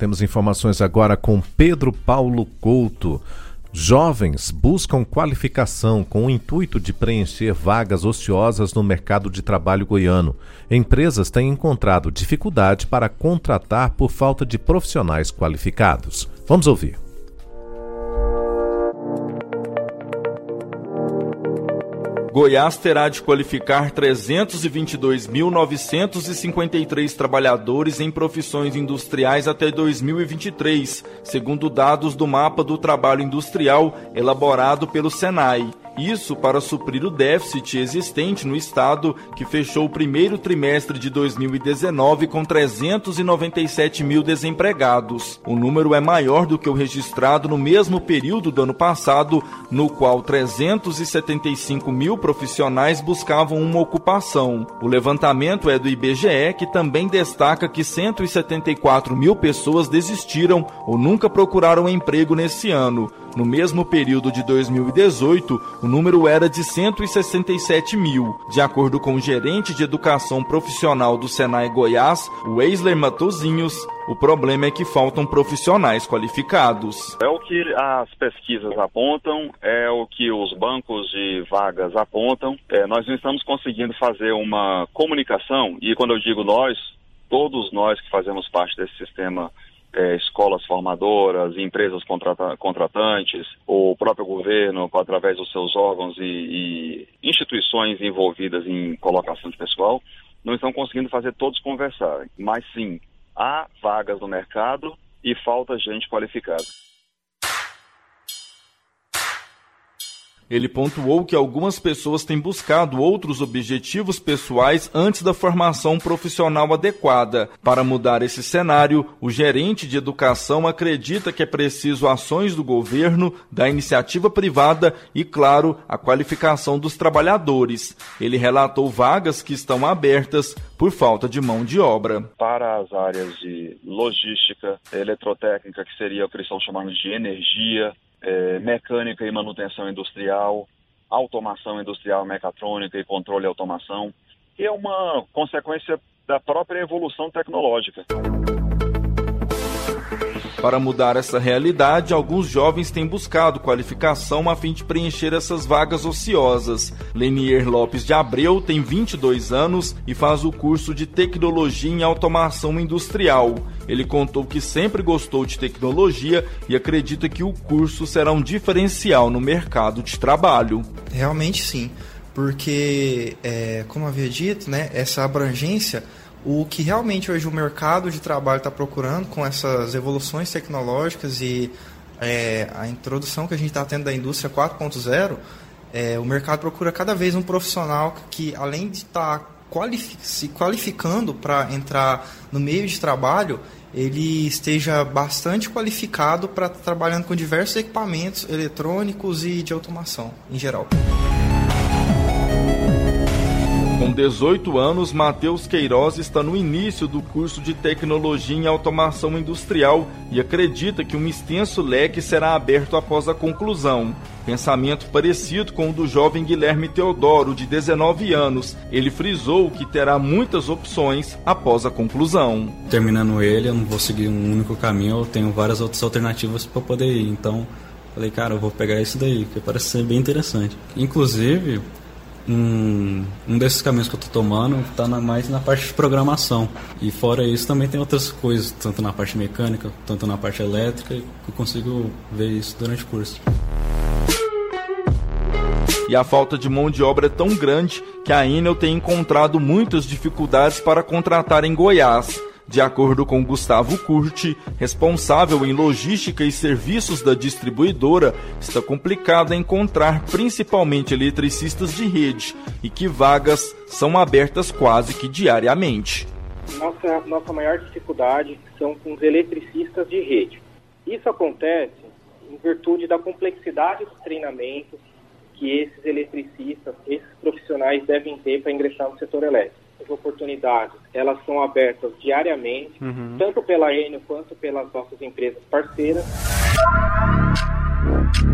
Temos informações agora com Pedro Paulo Couto. Jovens buscam qualificação com o intuito de preencher vagas ociosas no mercado de trabalho goiano. Empresas têm encontrado dificuldade para contratar por falta de profissionais qualificados. Vamos ouvir. Goiás terá de qualificar 322.953 trabalhadores em profissões industriais até 2023, segundo dados do Mapa do Trabalho Industrial elaborado pelo Senai. Isso para suprir o déficit existente no estado, que fechou o primeiro trimestre de 2019 com 397 mil desempregados. O número é maior do que o registrado no mesmo período do ano passado, no qual 375 mil profissionais buscavam uma ocupação. O levantamento é do IBGE, que também destaca que 174 mil pessoas desistiram ou nunca procuraram emprego nesse ano. No mesmo período de 2018, o número era de 167 mil. De acordo com o gerente de educação profissional do Senai Goiás, Weisler Matozinhos, o problema é que faltam profissionais qualificados. É o que as pesquisas apontam, é o que os bancos de vagas apontam. É, nós não estamos conseguindo fazer uma comunicação, e quando eu digo nós, todos nós que fazemos parte desse sistema é, escolas formadoras, empresas contrata contratantes, o próprio governo, através dos seus órgãos e, e instituições envolvidas em colocação de pessoal, não estão conseguindo fazer todos conversarem. Mas sim, há vagas no mercado e falta gente qualificada. Ele pontuou que algumas pessoas têm buscado outros objetivos pessoais antes da formação profissional adequada. Para mudar esse cenário, o gerente de educação acredita que é preciso ações do governo, da iniciativa privada e, claro, a qualificação dos trabalhadores. Ele relatou vagas que estão abertas por falta de mão de obra. Para as áreas de logística, eletrotécnica, que seria o que eles estão chamando de energia, é, mecânica e manutenção industrial, automação industrial, mecatrônica e controle e automação, que é uma consequência da própria evolução tecnológica. Para mudar essa realidade, alguns jovens têm buscado qualificação a fim de preencher essas vagas ociosas. Lenier Lopes de Abreu tem 22 anos e faz o curso de Tecnologia em Automação Industrial. Ele contou que sempre gostou de tecnologia e acredita que o curso será um diferencial no mercado de trabalho. Realmente sim, porque, é, como havia dito, né, essa abrangência o que realmente hoje o mercado de trabalho está procurando com essas evoluções tecnológicas e é, a introdução que a gente está tendo da indústria 4.0, é, o mercado procura cada vez um profissional que, além de estar tá se qualificando para entrar no meio de trabalho, ele esteja bastante qualificado para estar tá trabalhando com diversos equipamentos eletrônicos e de automação em geral. Com 18 anos, Matheus Queiroz está no início do curso de Tecnologia em Automação Industrial e acredita que um extenso leque será aberto após a conclusão. Pensamento parecido com o do jovem Guilherme Teodoro, de 19 anos. Ele frisou que terá muitas opções após a conclusão. Terminando ele, eu não vou seguir um único caminho, eu tenho várias outras alternativas para poder ir. Então, falei, cara, eu vou pegar isso daí, que parece ser bem interessante. Inclusive, um, um desses caminhos que eu estou tomando está mais na parte de programação. E fora isso também tem outras coisas, tanto na parte mecânica, tanto na parte elétrica, que eu consigo ver isso durante o curso. E a falta de mão de obra é tão grande que a Enel tem encontrado muitas dificuldades para contratar em Goiás. De acordo com Gustavo Curti, responsável em logística e serviços da distribuidora, está complicado encontrar principalmente eletricistas de rede e que vagas são abertas quase que diariamente. Nossa, nossa maior dificuldade são com os eletricistas de rede. Isso acontece em virtude da complexidade dos treinamentos que esses eletricistas, esses profissionais devem ter para ingressar no setor elétrico oportunidades, elas são abertas diariamente, uhum. tanto pela Enel quanto pelas nossas empresas parceiras.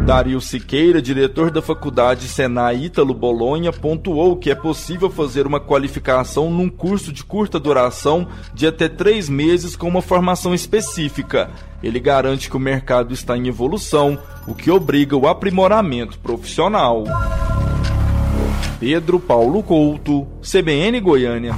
Dario Siqueira, diretor da Faculdade Senai Ítalo Bolonha, pontuou que é possível fazer uma qualificação num curso de curta duração de até três meses com uma formação específica. Ele garante que o mercado está em evolução, o que obriga o aprimoramento profissional. Pedro Paulo Couto, CBN Goiânia.